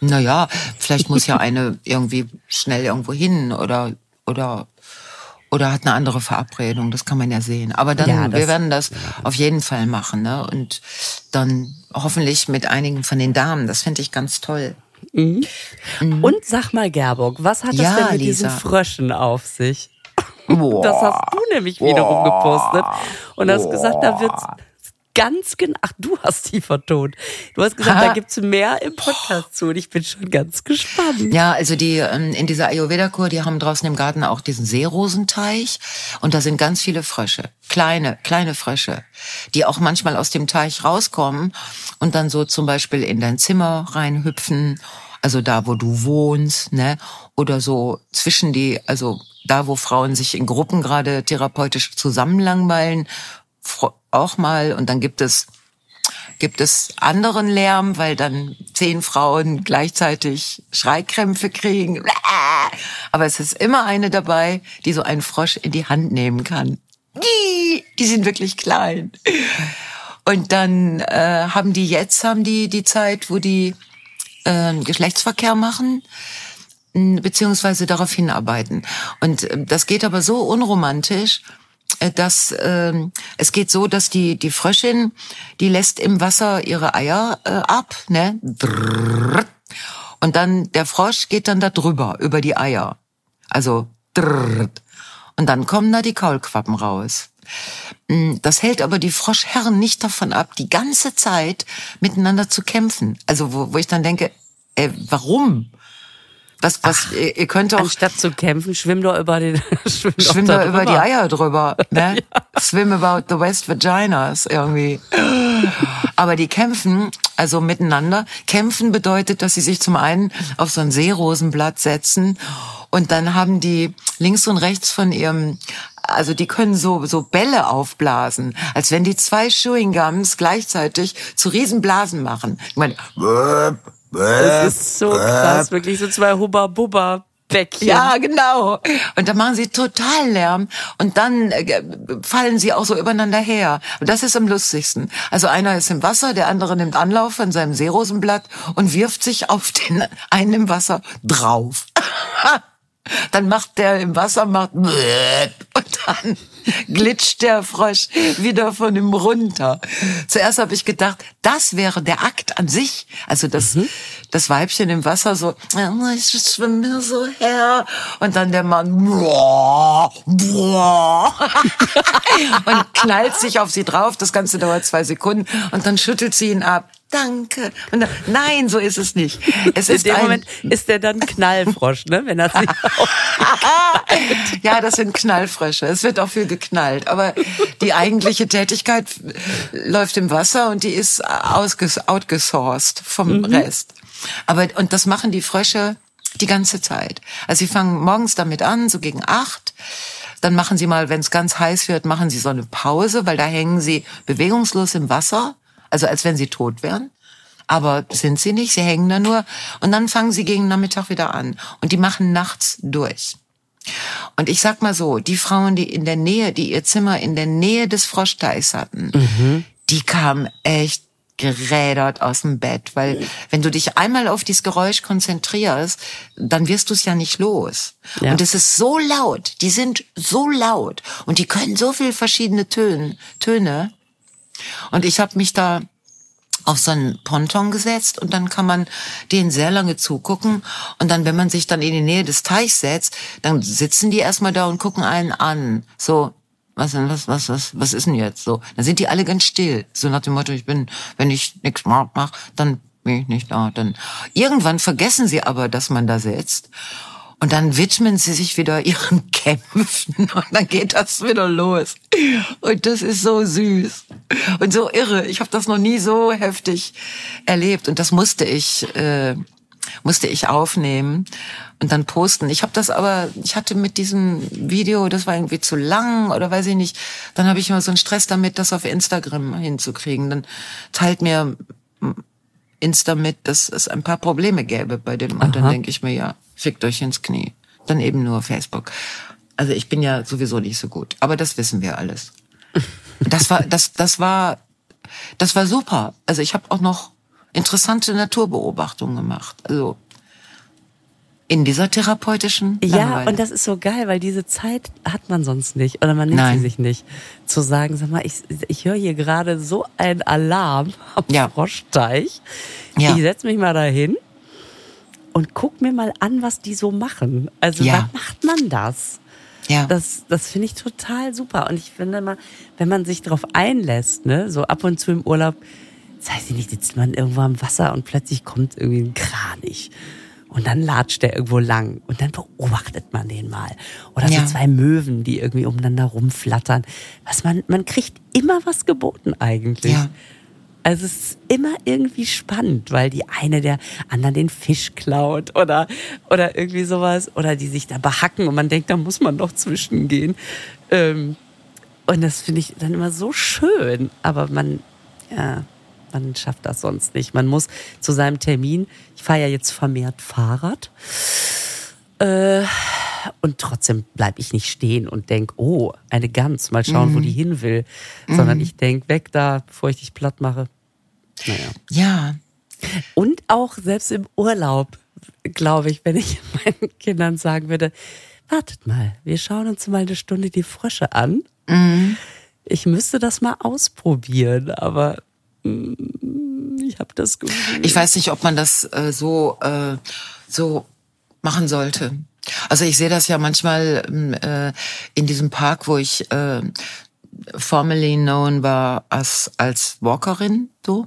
Naja, vielleicht muss ja eine [laughs] irgendwie schnell irgendwo hin oder oder oder hat eine andere Verabredung, das kann man ja sehen. Aber dann, ja, wir werden das auf jeden Fall machen, ne? Und dann hoffentlich mit einigen von den Damen. Das finde ich ganz toll. Mhm. Mhm. Und sag mal, Gerburg, was hat das ja, denn mit Lisa. diesen Fröschen auf sich? Boah. Das hast du nämlich wiederum Boah. gepostet und hast gesagt, da wird's ganz genau. Ach, du hast die vertont. Du hast gesagt, ha. da gibt's mehr im Podcast zu und ich bin schon ganz gespannt. Ja, also die ähm, in dieser Ayurveda-Kur, die haben draußen im Garten auch diesen Seerosenteich und da sind ganz viele Frösche. Kleine, kleine Frösche, die auch manchmal aus dem Teich rauskommen und dann so zum Beispiel in dein Zimmer reinhüpfen, also da, wo du wohnst, ne? Oder so zwischen die, also da, wo Frauen sich in Gruppen gerade therapeutisch zusammenlangweilen, auch mal und dann gibt es gibt es anderen Lärm, weil dann zehn Frauen gleichzeitig Schreikrämpfe kriegen. [laughs] Aber es ist immer eine dabei, die so einen Frosch in die Hand nehmen kann. Die, sind wirklich klein. Und dann äh, haben die jetzt haben die die Zeit, wo die äh, Geschlechtsverkehr machen beziehungsweise darauf hinarbeiten. Und äh, das geht aber so unromantisch, dass äh, es geht so, dass die die Fröschin, die lässt im Wasser ihre Eier äh, ab, ne? Und dann der Frosch geht dann da drüber über die Eier. Also und dann kommen da die Kaulquappen raus. Mm, das hält aber die Froschherren nicht davon ab, die ganze Zeit miteinander zu kämpfen. Also wo, wo ich dann denke, äh, warum? Was, was, Ach, ihr könnt auch. Anstatt zu kämpfen, schwimm doch über den, schwimm, [laughs] schwimm doch über die Eier drüber, ne? [laughs] ja. Swim about the West Vaginas, irgendwie. Aber die kämpfen, also miteinander. Kämpfen bedeutet, dass sie sich zum einen auf so ein Seerosenblatt setzen und dann haben die links und rechts von ihrem also die können so so Bälle aufblasen, als wenn die zwei Chewing Gums gleichzeitig zu Riesenblasen machen. Ich meine, das ist so krass, wirklich so zwei Hubba Bubba. Bäckchen. Ja, genau. Und da machen sie total Lärm und dann äh, fallen sie auch so übereinander her. Und das ist am lustigsten. Also einer ist im Wasser, der andere nimmt Anlauf von seinem Seerosenblatt und wirft sich auf den einen im Wasser drauf. [laughs] Dann macht der im Wasser, macht und dann glitscht der Frosch wieder von ihm runter. Zuerst habe ich gedacht, das wäre der Akt an sich. Also das, mhm. das Weibchen im Wasser so, ich schwimme so her. Und dann der Mann boah, [laughs] boah, und knallt sich auf sie drauf. Das Ganze dauert zwei Sekunden. Und dann schüttelt sie ihn ab danke. Dann, nein, so ist es nicht. Es ist In dem Moment ist der dann Knallfrosch, ne? Wenn er sich [laughs] Ja, das sind Knallfrösche. Es wird auch viel geknallt. Aber die eigentliche Tätigkeit läuft im Wasser und die ist outgesourced vom mhm. Rest. Aber, und das machen die Frösche Die ganze Zeit. Also sie fangen morgens damit an, so gegen acht. Dann machen sie mal, wenn es ganz heiß wird, machen sie so eine Pause, weil da hängen sie bewegungslos im Wasser, also als wenn sie tot wären. Aber sind sie nicht, sie hängen da nur. Und dann fangen sie gegen Nachmittag wieder an. Und die machen nachts durch. Und ich sag mal so, die Frauen, die in der Nähe, die ihr Zimmer in der Nähe des Froschteichs hatten, mhm. die kamen echt gerädert aus dem Bett, weil wenn du dich einmal auf dieses Geräusch konzentrierst, dann wirst du es ja nicht los. Ja. Und es ist so laut, die sind so laut und die können so viel verschiedene Töne. Töne. Und ich habe mich da auf so einen Ponton gesetzt und dann kann man denen sehr lange zugucken und dann, wenn man sich dann in die Nähe des Teichs setzt, dann sitzen die erstmal da und gucken einen an. So, was denn, was, was, was, was ist denn jetzt so? Dann sind die alle ganz still. So nach dem Motto, ich bin, wenn ich nichts mache, dann bin ich nicht da. Dann irgendwann vergessen sie aber, dass man da sitzt. Und dann widmen sie sich wieder ihren [laughs] Kämpfen und dann geht das wieder los. Und das ist so süß und so irre. Ich habe das noch nie so heftig erlebt und das musste ich äh, musste ich aufnehmen und dann posten. Ich habe das aber, ich hatte mit diesem Video, das war irgendwie zu lang oder weiß ich nicht, dann habe ich immer so einen Stress damit, das auf Instagram hinzukriegen. Dann teilt mir Insta mit, dass es ein paar Probleme gäbe bei dem. Und dann denke ich mir, ja, fickt euch ins Knie. Dann eben nur Facebook. Also ich bin ja sowieso nicht so gut, aber das wissen wir alles. [laughs] Das war, das, das war, das war super. Also ich habe auch noch interessante Naturbeobachtungen gemacht. Also in dieser therapeutischen Langeweile. Ja, und das ist so geil, weil diese Zeit hat man sonst nicht oder man nimmt Nein. sie sich nicht. Zu sagen, sag mal, ich, ich höre hier gerade so einen Alarm am ja. Froschteich. Ja. Ich setz mich mal dahin und guck mir mal an, was die so machen. Also ja. wann macht man das? Ja. Das, das finde ich total super. Und ich finde mal, wenn man sich darauf einlässt, ne, so ab und zu im Urlaub, das heißt nicht, sitzt man irgendwo am Wasser und plötzlich kommt irgendwie ein Kranich. Und dann latscht der irgendwo lang und dann beobachtet man den mal. Oder ja. so zwei Möwen, die irgendwie umeinander rumflattern. Was man, man kriegt immer was geboten eigentlich. Ja. Also es ist immer irgendwie spannend, weil die eine der anderen den Fisch klaut oder, oder irgendwie sowas. Oder die sich da behacken und man denkt, da muss man doch zwischengehen. Ähm, und das finde ich dann immer so schön. Aber man, ja, man schafft das sonst nicht. Man muss zu seinem Termin, ich fahre ja jetzt vermehrt Fahrrad, äh, und trotzdem bleibe ich nicht stehen und denk, oh, eine Gans, mal schauen, mhm. wo die hin will. Sondern mhm. ich denk, weg da, bevor ich dich platt mache. Naja. Ja. Und auch selbst im Urlaub, glaube ich, wenn ich [laughs] meinen Kindern sagen würde, wartet mal, wir schauen uns mal eine Stunde die Frösche an. Mhm. Ich müsste das mal ausprobieren, aber ich habe das Gefühl. Ich weiß nicht, ob man das äh, so, äh, so machen sollte. Also ich sehe das ja manchmal ähm, äh, in diesem Park, wo ich äh, formerly known war als, als Walkerin, so.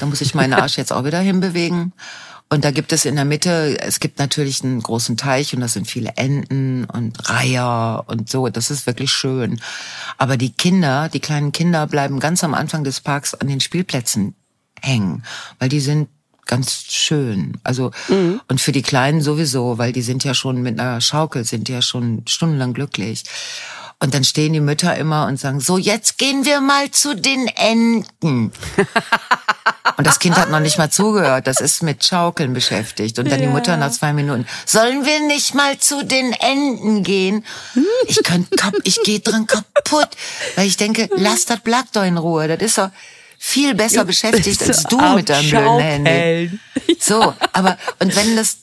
Da muss ich meinen Arsch jetzt auch wieder hinbewegen. Und da gibt es in der Mitte, es gibt natürlich einen großen Teich und da sind viele Enten und Reiher und so. Das ist wirklich schön. Aber die Kinder, die kleinen Kinder bleiben ganz am Anfang des Parks an den Spielplätzen hängen, weil die sind ganz schön. Also mhm. und für die Kleinen sowieso, weil die sind ja schon mit einer Schaukel sind ja schon stundenlang glücklich. Und dann stehen die Mütter immer und sagen, so, jetzt gehen wir mal zu den Enten. [laughs] Und das Kind hat noch nicht mal zugehört. Das ist mit Schaukeln beschäftigt. Und dann ja. die Mutter nach zwei Minuten. Sollen wir nicht mal zu den Enten gehen? Ich könnte, ich gehe dran kaputt. Weil ich denke, lass das Blatt doch in Ruhe. Das ist doch, viel besser beschäftigt als du mit deinem blöden Handy. So, aber und wenn das,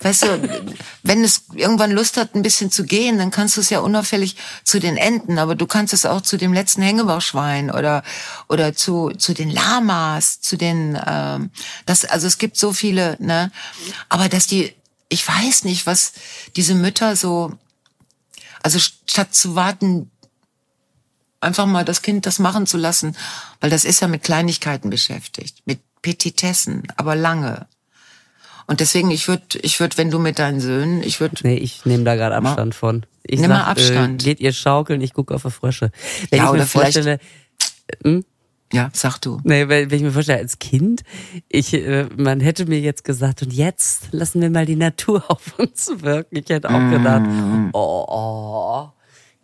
weißt du, wenn es irgendwann Lust hat, ein bisschen zu gehen, dann kannst du es ja unauffällig zu den Enten, aber du kannst es auch zu dem letzten Hängebauchschwein oder oder zu zu den Lamas, zu den, ähm, das, also es gibt so viele, ne, aber dass die, ich weiß nicht, was diese Mütter so, also statt zu warten, einfach mal das Kind das machen zu lassen, weil das ist ja mit Kleinigkeiten beschäftigt, mit Petitessen, aber lange. Und deswegen, ich würde, ich würde, wenn du mit deinen Söhnen, ich würde. Nee, ich nehme da gerade Abstand von. Ich nimm sag, mal Abstand. Äh, geht ihr schaukeln, ich gucke auf die Frösche. Wenn ja, ich mir vorstelle, hm? Ja, sag du. Nee, wenn, wenn ich mir vorstelle, als Kind, ich, äh, man hätte mir jetzt gesagt, und jetzt lassen wir mal die Natur [laughs] auf uns wirken. Ich hätte auch gedacht, Mm. oh, oh,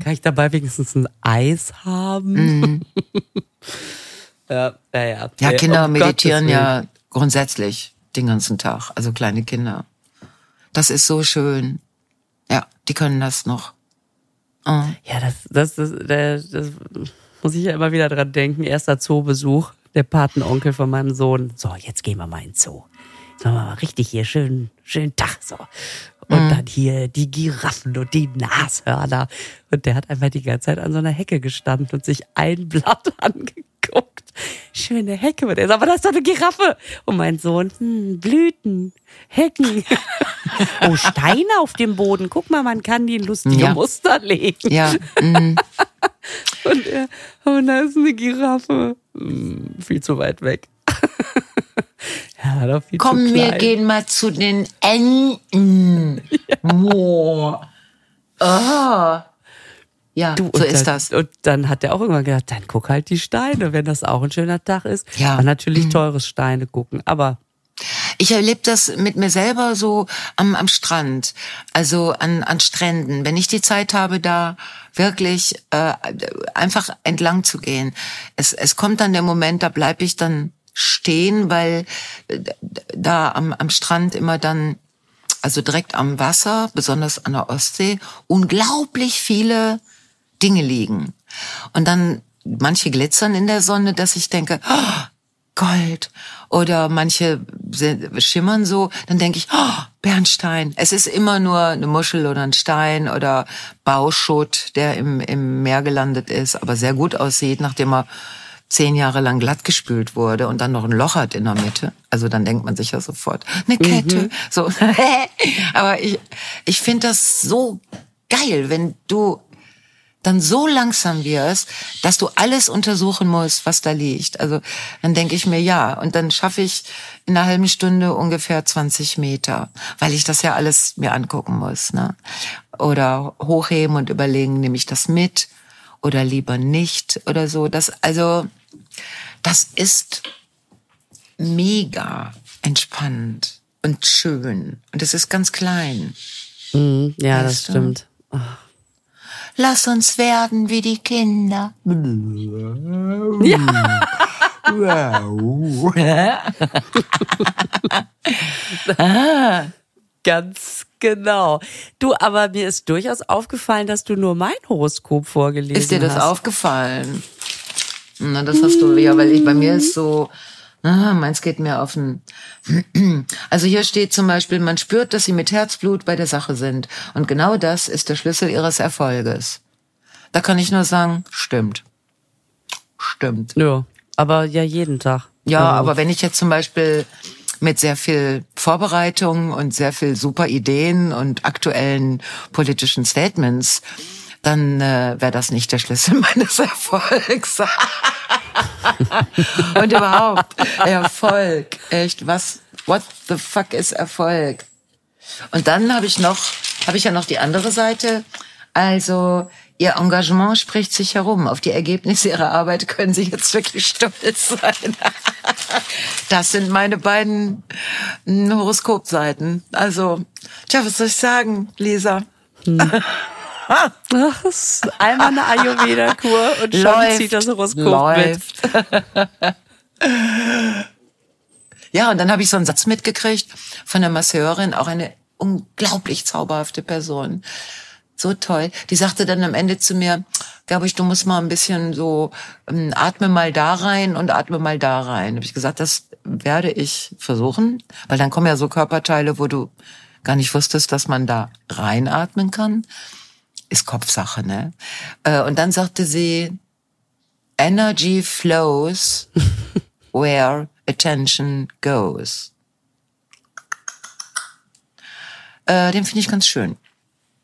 kann ich dabei wenigstens ein Eis haben? Mm. [laughs] ja, ja, ja. Kinder um meditieren ja grundsätzlich den ganzen Tag, also kleine Kinder. Das ist so schön. Ja, die können das noch. Oh. Ja, das, das, das, das, das muss ich ja immer wieder dran denken. Erster Zoobesuch, der Patenonkel von meinem Sohn. So, jetzt gehen wir mal in den Zoo. Machen wir mal richtig hier schön, schönen Tag, so. Und dann hier die Giraffen und die Nashörner. Und der hat einfach die ganze Zeit an so einer Hecke gestanden und sich ein Blatt [laughs] angeguckt. Schöne Hecke. Und er sagt, aber das ist doch eine Giraffe. Und mein Sohn, hm, Blüten, Hecken. [laughs] oh, Steine auf dem Boden. Guck mal, man kann die in lustige Ja. Muster legen. Ja, mm, [laughs] Und er, oh, da ist eine Giraffe. Hm, viel zu weit weg. Ja, komm, wir gehen mal zu den Enten. [laughs] Boah. Ah. Ja, Du, so ist dann, das. Und dann hat er auch irgendwann gedacht, dann guck halt die Steine, wenn das auch ein schöner Tag ist. Ja. Mhm. Und natürlich teures Steine gucken, aber Ich erlebe das mit mir selber so am, am Strand, also an, an Stränden. Wenn ich die Zeit habe, da wirklich äh, einfach entlang zu gehen. Es, es kommt dann der Moment, da bleibe ich dann stehen, weil äh, da am, am Strand immer dann, also direkt am Wasser, besonders an der Ostsee, unglaublich viele Dinge liegen. Und dann manche glitzern in der Sonne, dass ich denke, oh, Gold. Oder manche schimmern so, dann denke ich, oh, Bernstein. Es ist immer nur eine Muschel oder ein Stein oder Bauschutt, der im, im Meer gelandet ist, aber sehr gut aussieht, nachdem er zehn Jahre lang glatt gespült wurde und dann noch ein Loch hat in der Mitte. Also dann denkt man sich ja sofort, eine Kette. So. [laughs] aber ich, ich finde das so geil, wenn du dann so langsam wirst, dass du alles untersuchen musst, was da liegt. Also dann denke ich mir, ja, und dann schaffe ich in einer halben Stunde ungefähr 20 Meter, weil ich das ja alles mir angucken muss. Ne? Oder hochheben und überlegen, nehme ich das mit oder lieber nicht oder so. Das, also, das ist mega entspannend und schön. Und es ist ganz klein. hm, ja, das Weißt du? stimmt. Lass uns werden wie die Kinder. [laughs] [laughs] Ganz genau. Du, aber mir ist durchaus aufgefallen, dass du nur mein Horoskop vorgelesen hast. Ist dir das aufgefallen? Na, das hast du ja, weil ich bei mir ist so, ah, meins geht mir auf den. [clears throat] Also hier steht zum Beispiel, man spürt, dass sie mit Herzblut bei der Sache sind. Und genau das ist der Schlüssel ihres Erfolges. Da kann ich nur sagen, stimmt. Stimmt. Ja, aber ja jeden Tag. Ja, Also, aber wenn ich jetzt zum Beispiel mit sehr viel Vorbereitung und sehr viel super Ideen und aktuellen politischen Statements, dann äh, wäre das nicht der Schlüssel [laughs] meines Erfolgs. [laughs] und überhaupt, Erfolg, echt, was, what the fuck ist Erfolg? Und dann habe ich noch, habe ich ja noch die andere Seite. Also Ihr Engagement spricht sich herum. Auf die Ergebnisse Ihrer Arbeit können Sie jetzt wirklich stolz sein. [laughs] Das sind meine beiden mm, Horoskopseiten. Also, tja, was soll ich sagen, Lisa? Ach, das ist einmal eine Ayurveda-Kur und schon Läuft, zieht das Horoskop mit. läuft. [laughs] Ja, und dann habe ich so einen Satz mitgekriegt von der Masseurin, auch eine unglaublich zauberhafte Person. So toll. Die sagte dann am Ende zu mir, glaube ich, du musst mal ein bisschen so, ähm, atme mal da rein und atme mal da rein. Habe ich gesagt, das werde ich versuchen, weil dann kommen ja so Körperteile, wo du gar nicht wusstest, dass man da reinatmen kann. Ist Kopfsache, ne? Äh, Und dann sagte sie, Energy flows [laughs] where attention goes. Äh, den finde ich ganz schön.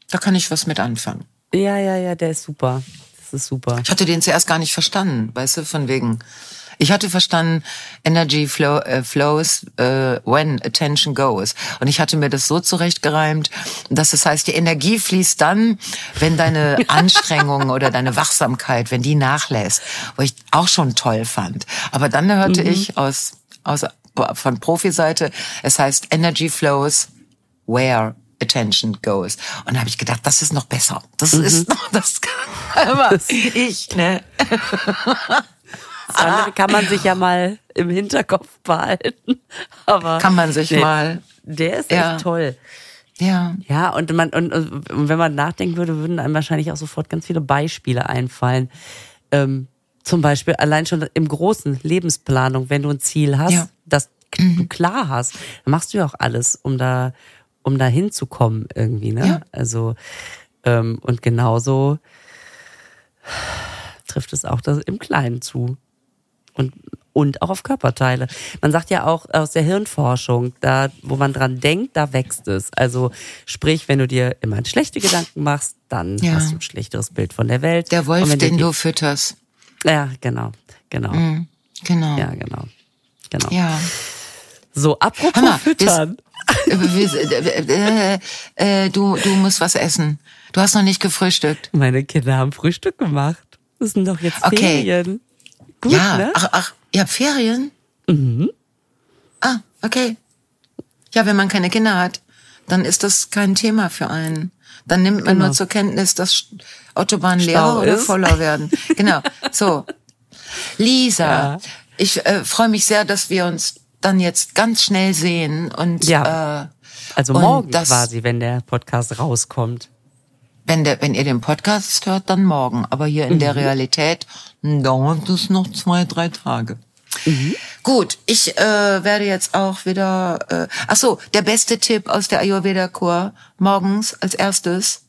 Da kann ich was mit anfangen. Ja, ja, ja, der ist super. Das ist super. Ich hatte den zuerst gar nicht verstanden, weißt du, von wegen Ich hatte verstanden, Energy flow, äh, flows äh, when attention goes. Und ich hatte mir das so zurechtgereimt, dass das heißt, die Energie fließt dann, wenn deine [laughs] Anstrengung oder deine Wachsamkeit, wenn die nachlässt. Wo ich auch schon toll fand. Aber dann hörte mhm. ich aus, aus von Profi-Seite, es heißt Energy flows where attention goes. Und da habe ich gedacht, das ist noch besser. Das mhm. ist [laughs] noch, das kann [laughs] aber ich, ne? Das andere kann man sich ja mal im Hinterkopf behalten. [laughs] Aber kann man sich der, mal. Der ist ja. echt toll. Ja. Ja, und man, und, und, wenn man nachdenken würde, würden einem wahrscheinlich auch sofort ganz viele Beispiele einfallen. Ähm, zum Beispiel allein schon im großen Lebensplanung, wenn du ein Ziel hast, ja. das mhm. du klar hast, dann machst du ja auch alles, um da, um da hinzukommen irgendwie, ne? Ja. Also, ähm, und genauso trifft es auch das im Kleinen zu. Und, und auch auf Körperteile. Man sagt ja auch aus der Hirnforschung, da, wo man dran denkt, da wächst es. Also, sprich, wenn du dir immer schlechte Gedanken machst, dann ja. hast du ein schlechteres Bild von der Welt. Der Wolf, den du, fütterst. Ja, genau, genau. Mhm, genau. Ja, genau. Genau. Ja. So, apropos mal, füttern. [laughs] Bis, äh, äh, du, du musst was essen. Du hast noch nicht gefrühstückt. Meine Kinder haben Frühstück gemacht. Das sind doch jetzt okay. Ferien. Gut, ja, ne? ach, ach, ihr habt Ferien? Mhm. Ah, okay. Ja, wenn man keine Kinder hat, dann ist das kein Thema für einen. Dann nimmt man genau. nur zur Kenntnis, dass Autobahnen leerer oder voller werden. [laughs] genau. So. Lisa, ja. ich äh, freue mich sehr, dass wir uns dann jetzt ganz schnell sehen und ja. äh, also morgen das, quasi, wenn der Podcast rauskommt. Wenn der, wenn ihr den Podcast hört, dann morgen. Aber hier in mhm. der Realität dauert es noch zwei, drei Tage. Mhm. Gut, ich äh, werde jetzt auch wieder. Äh, ach so, der beste Tipp aus der Ayurveda-Kur: Morgens als erstes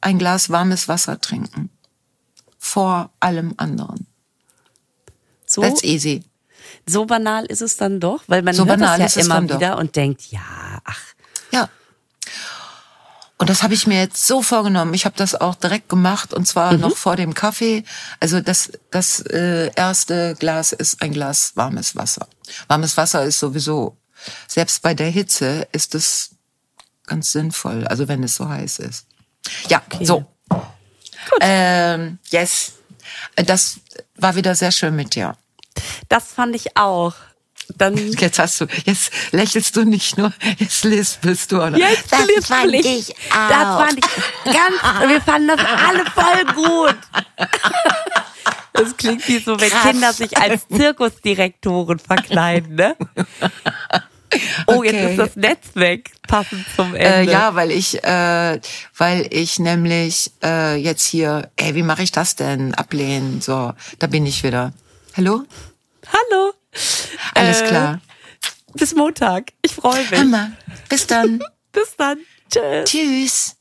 ein Glas warmes Wasser trinken vor allem anderen. So, That's easy. So banal ist es dann doch, weil man so hört das ja immer wieder doch. und denkt, ja, ach. Ja. Und das habe ich mir jetzt so vorgenommen. Ich habe das auch direkt gemacht und zwar mhm. noch vor dem Kaffee. Also das, das äh, erste Glas ist ein Glas warmes Wasser. Warmes Wasser ist sowieso, selbst bei der Hitze ist es ganz sinnvoll, also wenn es so heiß ist. Ja, okay. so. Gut. Ähm, yes. Das war wieder sehr schön mit dir. Das fand ich auch. Dann [laughs] jetzt hast du, jetzt lächelst du nicht nur, jetzt lispelst du, oder? Jetzt das fand ich, ich auch. Das fand ich ganz, wir fanden das alle voll gut. [laughs] Das klingt wie so, wenn Krass. Kinder sich als Zirkusdirektoren verkleiden, ne? Oh, okay. jetzt ist das Netz weg, passend zum äh, Ende. Äh, ja, weil ich, äh, weil ich nämlich äh, jetzt hier, ey, wie mache ich das denn? Ablehnen, so, da bin ich wieder. Hallo? Hallo. [laughs] Alles äh, klar. Bis Montag. Ich freue mich. Hammer. Bis dann. [laughs] bis dann. Tschüss. Tschüss.